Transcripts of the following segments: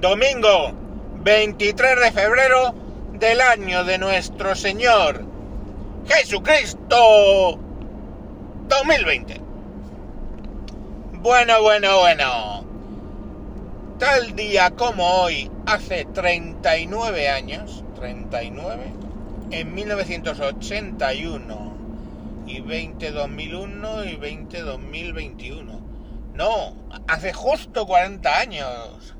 Domingo 23 de febrero del año de nuestro Señor Jesucristo 2020. Bueno, bueno, bueno. Tal día como hoy, hace 39 años, 39, en 1981 y 20 2001 y 20 2021. No, hace justo 40 años.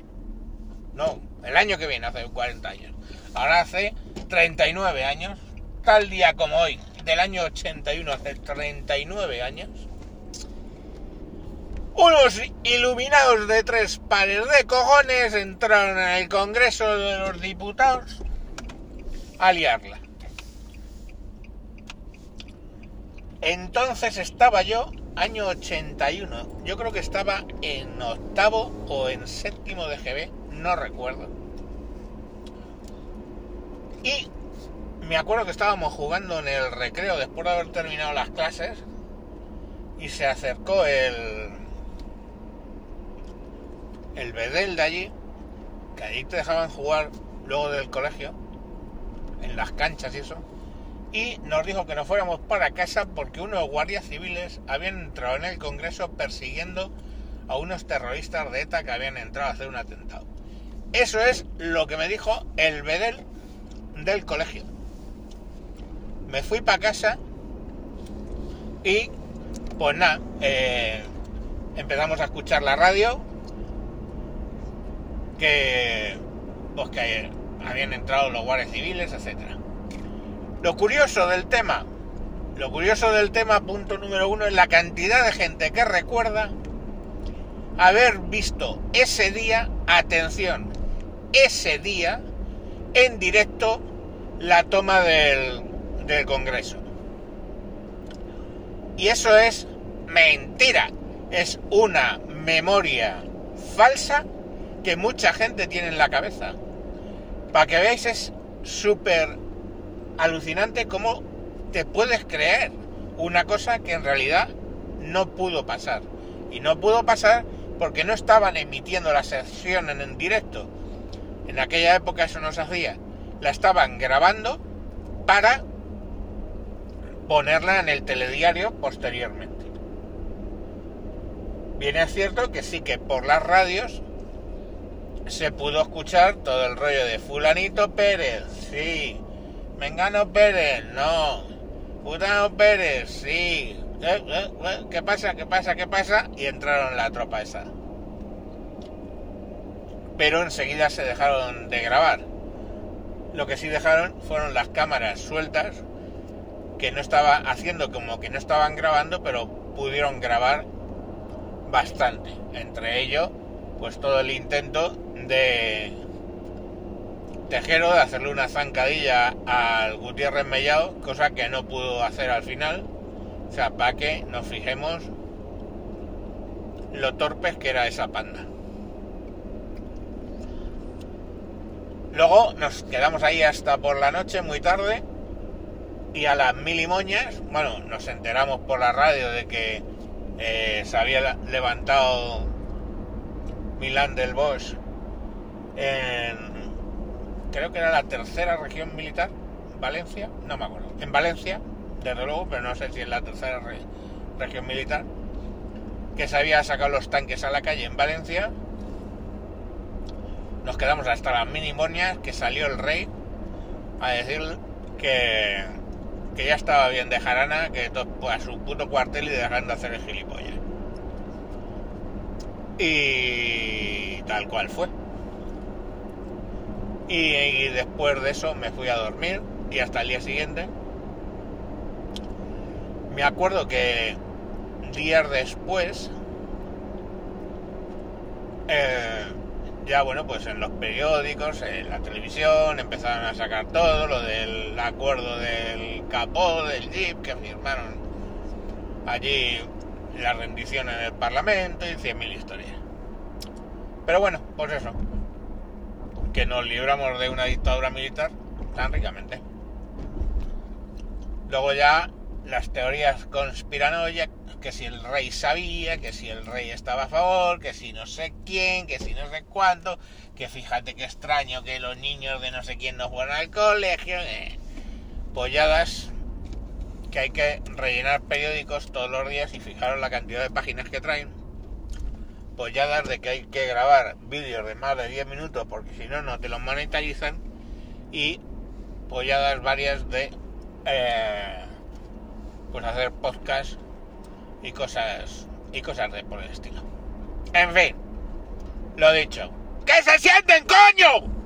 No, el año que viene hace 40 años. Ahora hace 39 años, tal día como hoy, del año 81, hace 39 años. Unos iluminados de tres pares de cojones entraron en el Congreso de los Diputados a liarla. Entonces estaba yo, año 81, yo creo que estaba en octavo o en séptimo de GB, no recuerdo. Y me acuerdo que estábamos jugando en el recreo después de haber terminado las clases y se acercó el el bedel de allí, que allí te dejaban jugar luego del colegio, en las canchas y eso, y nos dijo que nos fuéramos para casa porque unos guardias civiles habían entrado en el Congreso persiguiendo a unos terroristas de ETA que habían entrado a hacer un atentado. Eso es lo que me dijo el bedel del colegio. Me fui para casa y pues nada, eh, empezamos a escuchar la radio que pues que habían entrado los guardias civiles, etcétera. Lo curioso del tema, lo curioso del tema, punto número uno, es la cantidad de gente que recuerda haber visto ese día, atención, ese día, en directo, la toma del, del Congreso. Y eso es mentira, es una memoria falsa que mucha gente tiene en la cabeza. Para que veáis es súper alucinante cómo te puedes creer una cosa que en realidad no pudo pasar. Y no pudo pasar porque no estaban emitiendo la sesión en directo. En aquella época eso no se hacía. La estaban grabando para ponerla en el telediario posteriormente. Bien es cierto que sí que por las radios se pudo escuchar todo el rollo de fulanito Pérez, sí, Mengano Pérez, no, Putano Pérez, sí, ¿Eh, eh, eh? ¿qué pasa? ¿qué pasa? ¿qué pasa? Y entraron la tropa esa. Pero enseguida se dejaron de grabar. Lo que sí dejaron fueron las cámaras sueltas, que no estaba haciendo como que no estaban grabando, pero pudieron grabar bastante. Entre ellos, pues todo el intento de Tejero de hacerle una zancadilla al Gutiérrez Mellado, cosa que no pudo hacer al final. O sea, para que nos fijemos lo torpes que era esa panda. Luego nos quedamos ahí hasta por la noche, muy tarde, y a las mil y moñas, bueno, nos enteramos por la radio de que eh, se había levantado Milán del Bosch en, creo que era la tercera región militar, Valencia, no me acuerdo, en Valencia, desde luego, pero no sé si es la tercera región militar, que se había sacado los tanques a la calle en Valencia. Nos quedamos hasta las minimonias que salió el rey a decir que, que ya estaba bien de jarana, que todo, a su puto cuartel y dejaran de hacer el gilipollas. Y tal cual fue. Y, después de eso me fui a dormir y hasta el día siguiente. Me acuerdo que días después, eh, ya bueno, pues en los periódicos, en la televisión, empezaron a sacar todo lo del acuerdo del capó, del jeep que firmaron allí la rendición en el Parlamento y 100.000 historias. Pero bueno, pues eso, que nos libramos de una dictadura militar tan ricamente. Luego ya las teorías conspiranoicas, que si el rey sabía, que si el rey estaba a favor, que si no sé quién, que si no sé cuánto, que fíjate qué extraño que los niños de no sé quién no juegan al colegio. Eh. Polladas que hay que rellenar periódicos todos los días y fijaros la cantidad de páginas que traen. Polladas de que hay que grabar vídeos de más de 10 minutos porque si no, no te los monetarizan. Y polladas varias de eh, pues hacer podcast y cosas y cosas de por el estilo. En fin, lo dicho. ¡Que se sienten, coño!